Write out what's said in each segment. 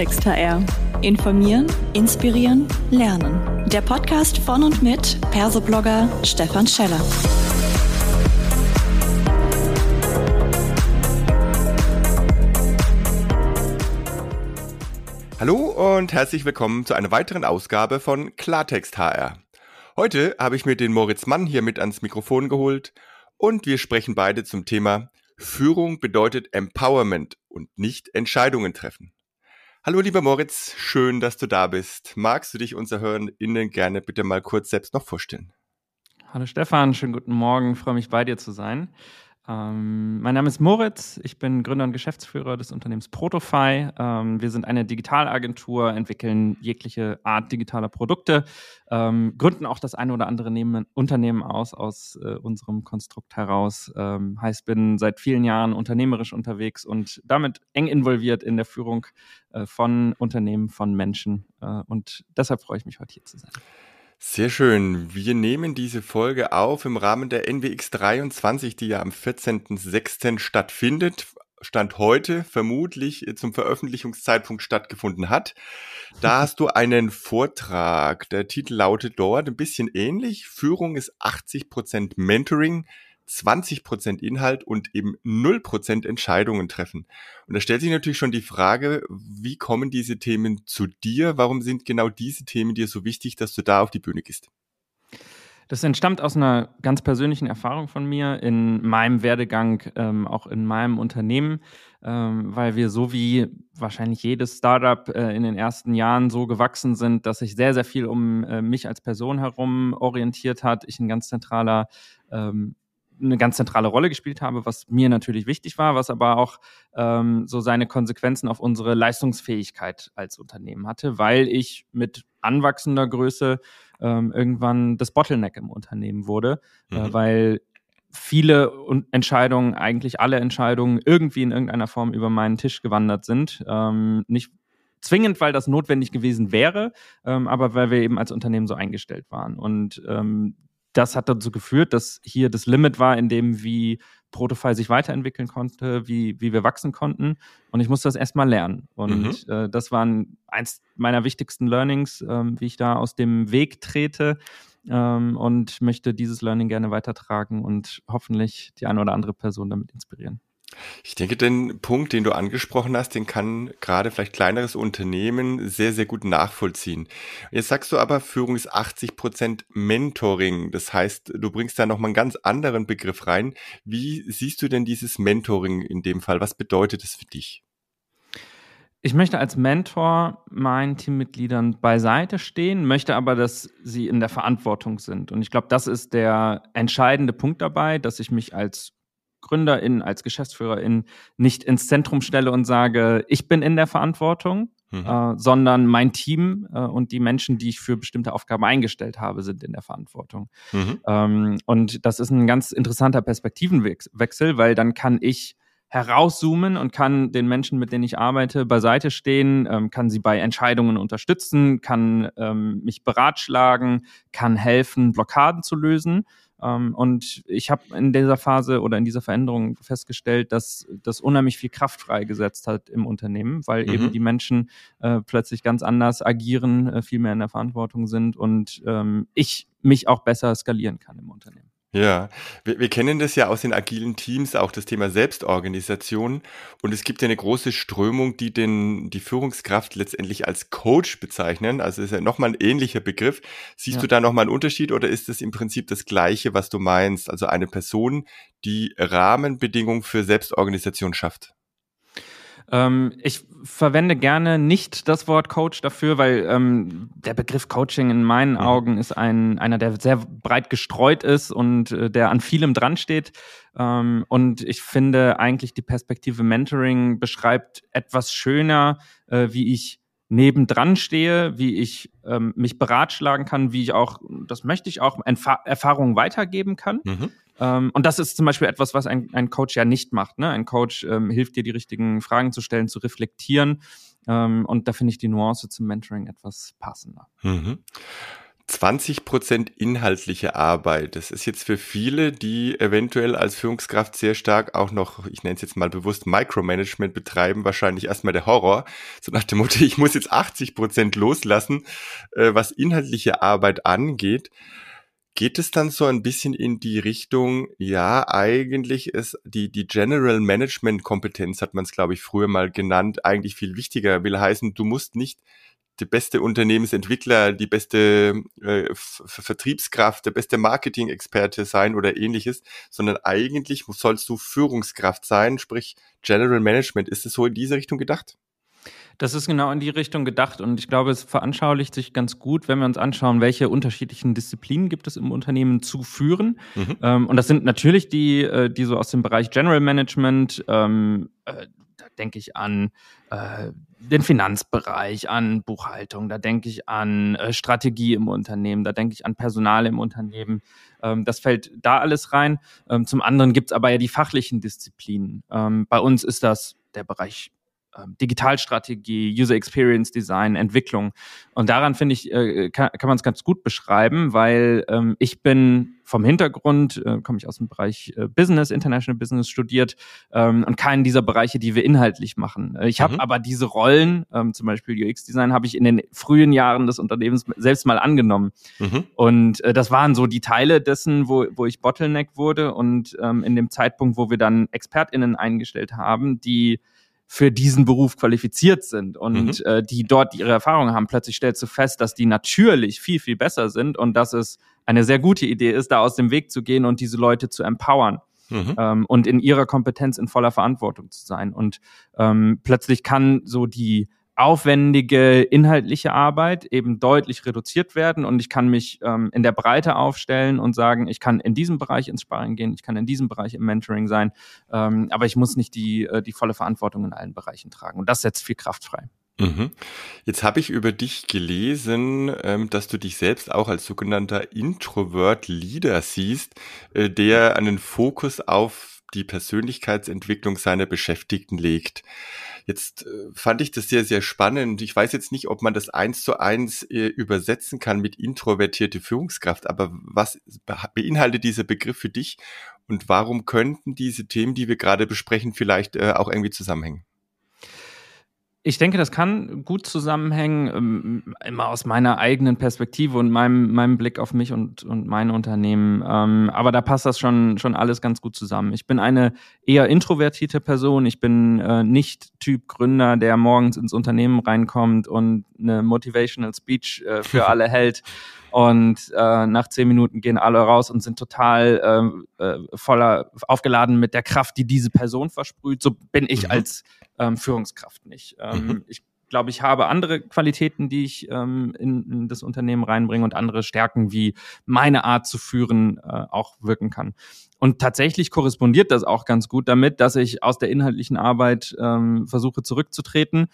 Klartext HR. Informieren, inspirieren, lernen. Der Podcast von und mit Persoblogger Stefan Scheller. Hallo und herzlich willkommen zu einer weiteren Ausgabe von Klartext HR. Heute habe ich mir den Moritz Mann hier mit ans Mikrofon geholt und wir sprechen beide zum Thema Führung bedeutet Empowerment und nicht Entscheidungen treffen. Hallo lieber Moritz, schön, dass du da bist. Magst du dich unser HörerInnen gerne bitte mal kurz selbst noch vorstellen? Hallo Stefan, schönen guten Morgen, freue mich bei dir zu sein. Ähm, mein Name ist Moritz, ich bin Gründer und Geschäftsführer des Unternehmens Protofy. Ähm, wir sind eine Digitalagentur, entwickeln jegliche Art digitaler Produkte, ähm, gründen auch das eine oder andere Nehmen, Unternehmen aus aus äh, unserem Konstrukt heraus. Ähm, heißt, bin seit vielen Jahren unternehmerisch unterwegs und damit eng involviert in der Führung äh, von Unternehmen, von Menschen. Äh, und deshalb freue ich mich, heute hier zu sein. Sehr schön. Wir nehmen diese Folge auf im Rahmen der NWX 23, die ja am 14.06. stattfindet. Stand heute vermutlich zum Veröffentlichungszeitpunkt stattgefunden hat. Da hast du einen Vortrag. Der Titel lautet dort ein bisschen ähnlich. Führung ist 80 Prozent Mentoring, 20% Inhalt und eben 0% Entscheidungen treffen. Und da stellt sich natürlich schon die Frage, wie kommen diese Themen zu dir? Warum sind genau diese Themen dir so wichtig, dass du da auf die Bühne gehst? Das entstammt aus einer ganz persönlichen Erfahrung von mir in meinem Werdegang, ähm, auch in meinem Unternehmen, ähm, weil wir so wie wahrscheinlich jedes Startup äh, in den ersten Jahren so gewachsen sind, dass sich sehr, sehr viel um äh, mich als Person herum orientiert hat. Ich ein ganz zentraler ähm, eine ganz zentrale Rolle gespielt habe, was mir natürlich wichtig war, was aber auch ähm, so seine Konsequenzen auf unsere Leistungsfähigkeit als Unternehmen hatte, weil ich mit anwachsender Größe ähm, irgendwann das Bottleneck im Unternehmen wurde, äh, mhm. äh, weil viele Entscheidungen, eigentlich alle Entscheidungen irgendwie in irgendeiner Form über meinen Tisch gewandert sind. Ähm, nicht zwingend, weil das notwendig gewesen wäre, ähm, aber weil wir eben als Unternehmen so eingestellt waren. Und ähm, das hat dazu geführt, dass hier das Limit war, in dem wie Protofile sich weiterentwickeln konnte, wie, wie wir wachsen konnten. Und ich musste das erstmal lernen. Und mhm. äh, das war eins meiner wichtigsten Learnings, ähm, wie ich da aus dem Weg trete ähm, und möchte dieses Learning gerne weitertragen und hoffentlich die eine oder andere Person damit inspirieren. Ich denke, den Punkt, den du angesprochen hast, den kann gerade vielleicht kleineres Unternehmen sehr, sehr gut nachvollziehen. Jetzt sagst du aber, Führung ist 80 Prozent Mentoring. Das heißt, du bringst da nochmal einen ganz anderen Begriff rein. Wie siehst du denn dieses Mentoring in dem Fall? Was bedeutet es für dich? Ich möchte als Mentor meinen Teammitgliedern beiseite stehen, möchte aber, dass sie in der Verantwortung sind. Und ich glaube, das ist der entscheidende Punkt dabei, dass ich mich als GründerInnen, als GeschäftsführerInnen nicht ins Zentrum stelle und sage, ich bin in der Verantwortung, mhm. äh, sondern mein Team äh, und die Menschen, die ich für bestimmte Aufgaben eingestellt habe, sind in der Verantwortung. Mhm. Ähm, und das ist ein ganz interessanter Perspektivenwechsel, weil dann kann ich herauszoomen und kann den Menschen, mit denen ich arbeite, beiseite stehen, ähm, kann sie bei Entscheidungen unterstützen, kann ähm, mich beratschlagen, kann helfen, Blockaden zu lösen. Ähm, und ich habe in dieser Phase oder in dieser Veränderung festgestellt, dass das unheimlich viel Kraft freigesetzt hat im Unternehmen, weil mhm. eben die Menschen äh, plötzlich ganz anders agieren, äh, viel mehr in der Verantwortung sind und ähm, ich mich auch besser skalieren kann im Unternehmen. Ja, wir, wir kennen das ja aus den agilen Teams, auch das Thema Selbstorganisation. Und es gibt ja eine große Strömung, die den, die Führungskraft letztendlich als Coach bezeichnen. Also ist ja nochmal ein ähnlicher Begriff. Siehst ja. du da nochmal einen Unterschied oder ist das im Prinzip das Gleiche, was du meinst? Also eine Person, die Rahmenbedingungen für Selbstorganisation schafft? Ähm, ich verwende gerne nicht das Wort Coach dafür, weil ähm, der Begriff Coaching in meinen. Augen ist ein, einer, der sehr breit gestreut ist und äh, der an vielem dran steht. Ähm, und ich finde eigentlich die Perspektive Mentoring beschreibt etwas schöner, äh, wie ich nebendran stehe, wie ich ähm, mich beratschlagen kann, wie ich auch, das möchte ich auch, Erfahrungen weitergeben kann. Mhm. Ähm, und das ist zum Beispiel etwas, was ein, ein Coach ja nicht macht. Ne? Ein Coach ähm, hilft dir, die richtigen Fragen zu stellen, zu reflektieren. Ähm, und da finde ich die Nuance zum Mentoring etwas passender. Mhm. 20 Prozent inhaltliche Arbeit. Das ist jetzt für viele, die eventuell als Führungskraft sehr stark auch noch, ich nenne es jetzt mal bewusst, Micromanagement betreiben, wahrscheinlich erstmal der Horror. So nach dem Motto, ich muss jetzt 80 Prozent loslassen, äh, was inhaltliche Arbeit angeht. Geht es dann so ein bisschen in die Richtung, ja, eigentlich ist die, die General Management Kompetenz, hat man es, glaube ich, früher mal genannt, eigentlich viel wichtiger. Will heißen, du musst nicht der beste Unternehmensentwickler, die beste äh, Vertriebskraft, der beste Marketing-Experte sein oder ähnliches, sondern eigentlich sollst du Führungskraft sein, sprich General Management. Ist es so in diese Richtung gedacht? Das ist genau in die Richtung gedacht und ich glaube, es veranschaulicht sich ganz gut, wenn wir uns anschauen, welche unterschiedlichen Disziplinen gibt es im Unternehmen zu führen. Mhm. Ähm, und das sind natürlich die, äh, die so aus dem Bereich General Management, ähm, äh, da denke ich an äh, den Finanzbereich, an Buchhaltung, da denke ich an äh, Strategie im Unternehmen, da denke ich an Personal im Unternehmen. Ähm, das fällt da alles rein. Ähm, zum anderen gibt es aber ja die fachlichen Disziplinen. Ähm, bei uns ist das der Bereich Digitalstrategie, User Experience Design, Entwicklung. Und daran finde ich, äh, kann, kann man es ganz gut beschreiben, weil ähm, ich bin vom Hintergrund, äh, komme ich aus dem Bereich äh, Business, International Business studiert ähm, und keinen dieser Bereiche, die wir inhaltlich machen. Äh, ich habe mhm. aber diese Rollen, ähm, zum Beispiel UX-Design, habe ich in den frühen Jahren des Unternehmens selbst mal angenommen. Mhm. Und äh, das waren so die Teile dessen, wo, wo ich Bottleneck wurde und ähm, in dem Zeitpunkt, wo wir dann ExpertInnen eingestellt haben, die für diesen Beruf qualifiziert sind und mhm. äh, die dort ihre Erfahrungen haben, plötzlich stellst du fest, dass die natürlich viel, viel besser sind und dass es eine sehr gute Idee ist, da aus dem Weg zu gehen und diese Leute zu empowern. Mhm. Ähm, und in ihrer Kompetenz in voller Verantwortung zu sein. Und ähm, plötzlich kann so die aufwendige inhaltliche Arbeit eben deutlich reduziert werden und ich kann mich ähm, in der Breite aufstellen und sagen, ich kann in diesem Bereich ins Sparring gehen, ich kann in diesem Bereich im Mentoring sein, ähm, aber ich muss nicht die, äh, die volle Verantwortung in allen Bereichen tragen und das setzt viel Kraft frei. Mhm. Jetzt habe ich über dich gelesen, ähm, dass du dich selbst auch als sogenannter Introvert-Leader siehst, äh, der einen Fokus auf die Persönlichkeitsentwicklung seiner Beschäftigten legt. Jetzt äh, fand ich das sehr, sehr spannend. Ich weiß jetzt nicht, ob man das eins zu eins äh, übersetzen kann mit introvertierte Führungskraft, aber was beinhaltet dieser Begriff für dich und warum könnten diese Themen, die wir gerade besprechen, vielleicht äh, auch irgendwie zusammenhängen? Ich denke, das kann gut zusammenhängen, ähm, immer aus meiner eigenen Perspektive und meinem, meinem Blick auf mich und, und mein Unternehmen. Ähm, aber da passt das schon, schon alles ganz gut zusammen. Ich bin eine eher introvertierte Person. Ich bin äh, nicht Typ Gründer, der morgens ins Unternehmen reinkommt und eine Motivational Speech äh, für alle hält. Und äh, nach zehn Minuten gehen alle raus und sind total äh, äh, voller aufgeladen mit der Kraft, die diese Person versprüht. So bin ich mhm. als ähm, Führungskraft nicht. Ähm, mhm. Ich glaube, ich habe andere Qualitäten, die ich ähm, in, in das Unternehmen reinbringe und andere Stärken, wie meine Art zu führen äh, auch wirken kann. Und tatsächlich korrespondiert das auch ganz gut damit, dass ich aus der inhaltlichen Arbeit ähm, versuche zurückzutreten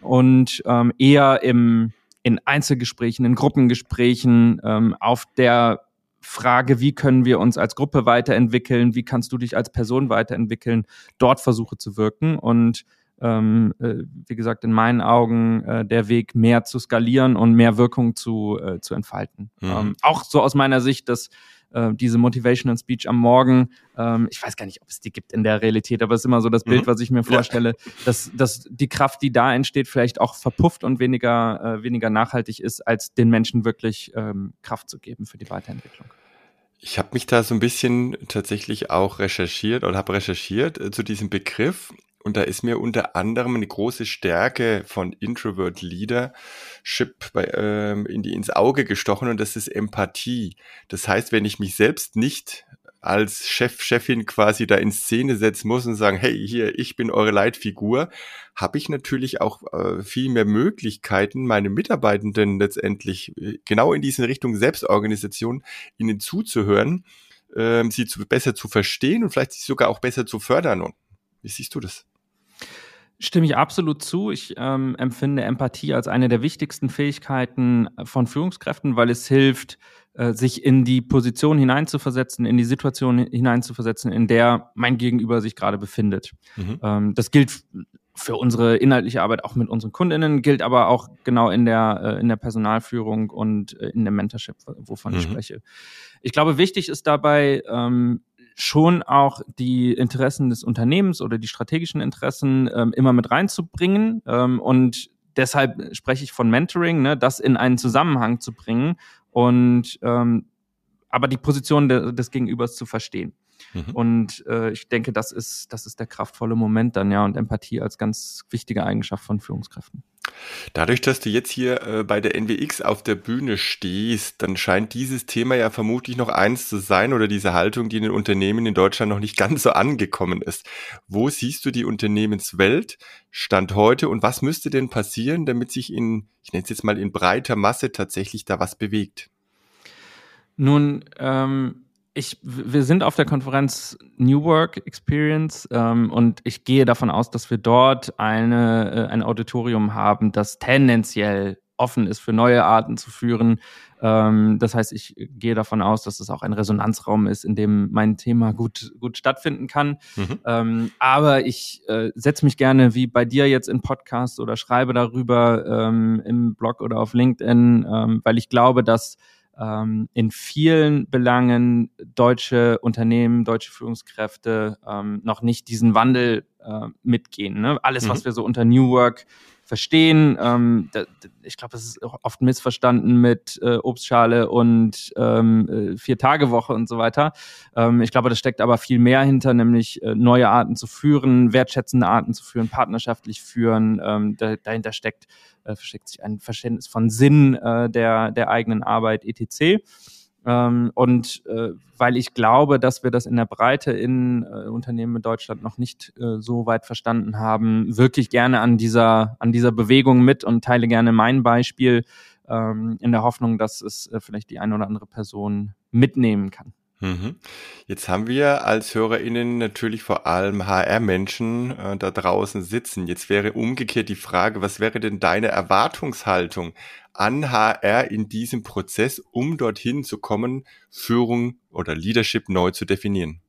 und ähm, eher im in Einzelgesprächen, in Gruppengesprächen ähm, auf der Frage, wie können wir uns als Gruppe weiterentwickeln, wie kannst du dich als Person weiterentwickeln, dort versuche zu wirken und ähm, äh, wie gesagt, in meinen Augen äh, der Weg, mehr zu skalieren und mehr Wirkung zu, äh, zu entfalten. Mhm. Ähm, auch so aus meiner Sicht, dass äh, diese Motivational Speech am Morgen, ähm, ich weiß gar nicht, ob es die gibt in der Realität, aber es ist immer so das Bild, mhm. was ich mir vorstelle, ja. dass, dass die Kraft, die da entsteht, vielleicht auch verpufft und weniger, äh, weniger nachhaltig ist, als den Menschen wirklich ähm, Kraft zu geben für die Weiterentwicklung. Ich habe mich da so ein bisschen tatsächlich auch recherchiert oder habe recherchiert äh, zu diesem Begriff und da ist mir unter anderem eine große Stärke von Introvert Leadership bei, ähm, in die, ins Auge gestochen und das ist Empathie. Das heißt, wenn ich mich selbst nicht als Chef, Chefin quasi da in Szene setzen muss und sagen, hey, hier, ich bin eure Leitfigur, habe ich natürlich auch äh, viel mehr Möglichkeiten, meine Mitarbeitenden letztendlich äh, genau in diese Richtung Selbstorganisation ihnen zuzuhören, äh, sie zu, besser zu verstehen und vielleicht sich sogar auch besser zu fördern. Und wie siehst du das? Stimme ich absolut zu. Ich ähm, empfinde Empathie als eine der wichtigsten Fähigkeiten von Führungskräften, weil es hilft, äh, sich in die Position hineinzuversetzen, in die Situation hineinzuversetzen, in der mein Gegenüber sich gerade befindet. Mhm. Ähm, das gilt für unsere inhaltliche Arbeit auch mit unseren Kundinnen, gilt aber auch genau in der, äh, in der Personalführung und äh, in der Mentorship, wovon mhm. ich spreche. Ich glaube, wichtig ist dabei, ähm, schon auch die Interessen des Unternehmens oder die strategischen Interessen ähm, immer mit reinzubringen. Ähm, und deshalb spreche ich von Mentoring, ne, das in einen Zusammenhang zu bringen und ähm, aber die Position de des Gegenübers zu verstehen. Mhm. Und äh, ich denke, das ist, das ist der kraftvolle Moment dann, ja, und Empathie als ganz wichtige Eigenschaft von Führungskräften. Dadurch, dass du jetzt hier äh, bei der NWX auf der Bühne stehst, dann scheint dieses Thema ja vermutlich noch eins zu sein oder diese Haltung, die in den Unternehmen in Deutschland noch nicht ganz so angekommen ist. Wo siehst du die Unternehmenswelt Stand heute und was müsste denn passieren, damit sich in, ich nenne es jetzt mal in breiter Masse tatsächlich da was bewegt? Nun, ähm, ich, wir sind auf der Konferenz New Work Experience ähm, und ich gehe davon aus, dass wir dort eine, äh, ein Auditorium haben, das tendenziell offen ist für neue Arten zu führen. Ähm, das heißt, ich gehe davon aus, dass es auch ein Resonanzraum ist, in dem mein Thema gut, gut stattfinden kann. Mhm. Ähm, aber ich äh, setze mich gerne wie bei dir jetzt in Podcast oder schreibe darüber ähm, im Blog oder auf LinkedIn, ähm, weil ich glaube, dass ähm, in vielen Belangen deutsche Unternehmen, deutsche Führungskräfte ähm, noch nicht diesen Wandel äh, mitgehen. Ne? Alles, mhm. was wir so unter New Work verstehen. Ähm, da, ich glaube, es ist oft missverstanden mit äh, Obstschale und ähm, äh, Vier-Tage-Woche und so weiter. Ähm, ich glaube, da steckt aber viel mehr hinter, nämlich äh, neue Arten zu führen, wertschätzende Arten zu führen, partnerschaftlich führen. Ähm, da, dahinter steckt, äh, versteckt sich ein Verständnis von Sinn äh, der, der eigenen Arbeit, etc. Ähm, und äh, weil ich glaube, dass wir das in der Breite in äh, Unternehmen in Deutschland noch nicht äh, so weit verstanden haben, wirklich gerne an dieser, an dieser Bewegung mit und teile gerne mein Beispiel ähm, in der Hoffnung, dass es äh, vielleicht die eine oder andere Person mitnehmen kann. Mhm. Jetzt haben wir als HörerInnen natürlich vor allem HR-Menschen äh, da draußen sitzen. Jetzt wäre umgekehrt die Frage, was wäre denn deine Erwartungshaltung an HR in diesem Prozess, um dorthin zu kommen, Führung oder Leadership neu zu definieren?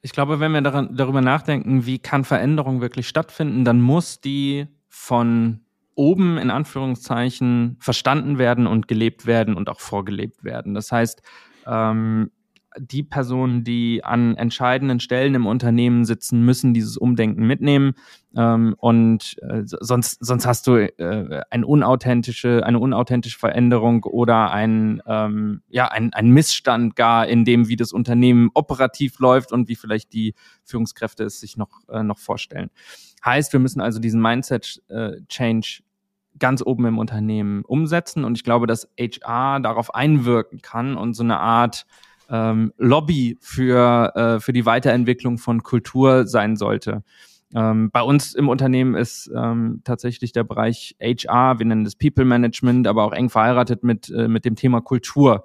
Ich glaube, wenn wir daran, darüber nachdenken, wie kann Veränderung wirklich stattfinden, dann muss die von oben in Anführungszeichen verstanden werden und gelebt werden und auch vorgelebt werden. Das heißt, ähm, die Personen, die an entscheidenden Stellen im Unternehmen sitzen, müssen dieses Umdenken mitnehmen. Ähm, und äh, sonst, sonst hast du äh, eine unauthentische, eine unauthentische Veränderung oder ein, ähm, ja, ein, ein Missstand gar in dem, wie das Unternehmen operativ läuft und wie vielleicht die Führungskräfte es sich noch, äh, noch vorstellen. Heißt, wir müssen also diesen Mindset-Change äh, ganz oben im Unternehmen umsetzen. Und ich glaube, dass HR darauf einwirken kann und so eine Art ähm, Lobby für, äh, für die Weiterentwicklung von Kultur sein sollte. Ähm, bei uns im Unternehmen ist ähm, tatsächlich der Bereich HR, wir nennen das People Management, aber auch eng verheiratet mit, äh, mit dem Thema Kultur.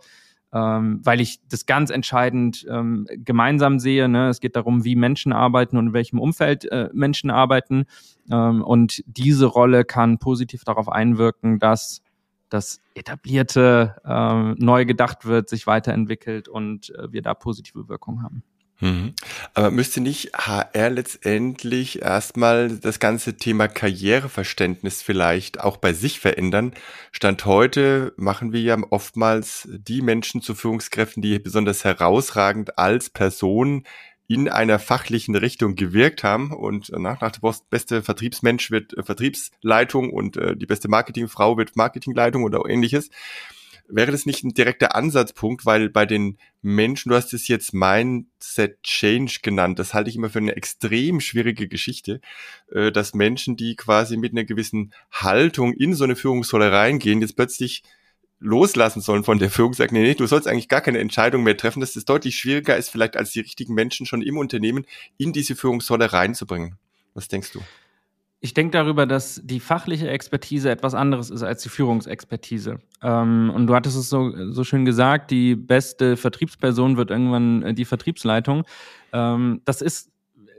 Ähm, weil ich das ganz entscheidend ähm, gemeinsam sehe. Ne? Es geht darum, wie Menschen arbeiten und in welchem Umfeld äh, Menschen arbeiten. Ähm, und diese Rolle kann positiv darauf einwirken, dass das etablierte äh, neu gedacht wird, sich weiterentwickelt und äh, wir da positive Wirkung haben. Mhm. Aber müsste nicht HR letztendlich erstmal das ganze Thema Karriereverständnis vielleicht auch bei sich verändern? Stand heute machen wir ja oftmals die Menschen zu Führungskräften, die besonders herausragend als Person in einer fachlichen Richtung gewirkt haben und äh, nach, nach der beste Vertriebsmensch wird äh, Vertriebsleitung und äh, die beste Marketingfrau wird Marketingleitung oder ähnliches. Wäre das nicht ein direkter Ansatzpunkt, weil bei den Menschen, du hast es jetzt Mindset Change genannt, das halte ich immer für eine extrem schwierige Geschichte, äh, dass Menschen, die quasi mit einer gewissen Haltung in so eine Führungsrolle reingehen, jetzt plötzlich loslassen sollen von der Führung, sagt, nee, nee, du sollst eigentlich gar keine Entscheidung mehr treffen, dass es deutlich schwieriger ist, vielleicht als die richtigen Menschen schon im Unternehmen in diese Führungsrolle reinzubringen. Was denkst du? Ich denke darüber, dass die fachliche Expertise etwas anderes ist als die Führungsexpertise. Ähm, und du hattest es so, so schön gesagt, die beste Vertriebsperson wird irgendwann äh, die Vertriebsleitung. Ähm, das ist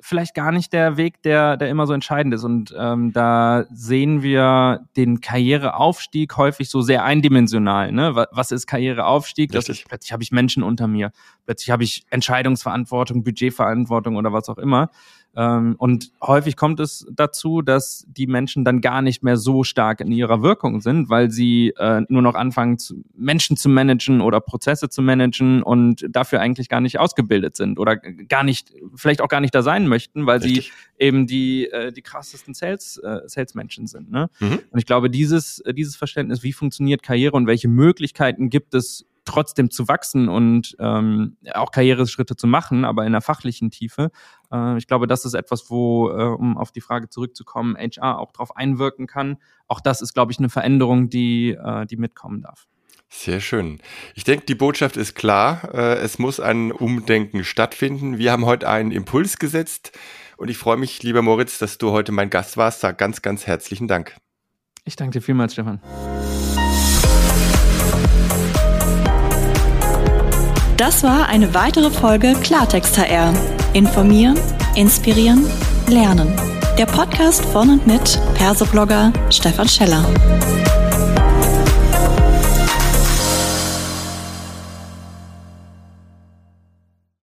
vielleicht gar nicht der Weg, der, der immer so entscheidend ist. Und ähm, da sehen wir den Karriereaufstieg häufig so sehr eindimensional. Ne? Was ist Karriereaufstieg? Das ist, plötzlich habe ich Menschen unter mir, plötzlich habe ich Entscheidungsverantwortung, Budgetverantwortung oder was auch immer. Ähm, und häufig kommt es dazu, dass die Menschen dann gar nicht mehr so stark in ihrer Wirkung sind, weil sie äh, nur noch anfangen, zu, Menschen zu managen oder Prozesse zu managen und dafür eigentlich gar nicht ausgebildet sind oder gar nicht, vielleicht auch gar nicht da sein möchten, weil Richtig. sie eben die, äh, die krassesten Sales, äh, Salesmenschen sind. Ne? Mhm. Und ich glaube, dieses, dieses Verständnis, wie funktioniert Karriere und welche Möglichkeiten gibt es, trotzdem zu wachsen und ähm, auch Karriereschritte zu machen, aber in der fachlichen Tiefe. Äh, ich glaube, das ist etwas, wo, äh, um auf die Frage zurückzukommen, HR auch darauf einwirken kann. Auch das ist, glaube ich, eine Veränderung, die, äh, die mitkommen darf. Sehr schön. Ich denke, die Botschaft ist klar. Äh, es muss ein Umdenken stattfinden. Wir haben heute einen Impuls gesetzt und ich freue mich, lieber Moritz, dass du heute mein Gast warst. Sag ganz, ganz herzlichen Dank. Ich danke dir vielmals, Stefan. Das war eine weitere Folge Klartext HR. Informieren, inspirieren, lernen. Der Podcast von und mit Persoblogger Stefan Scheller.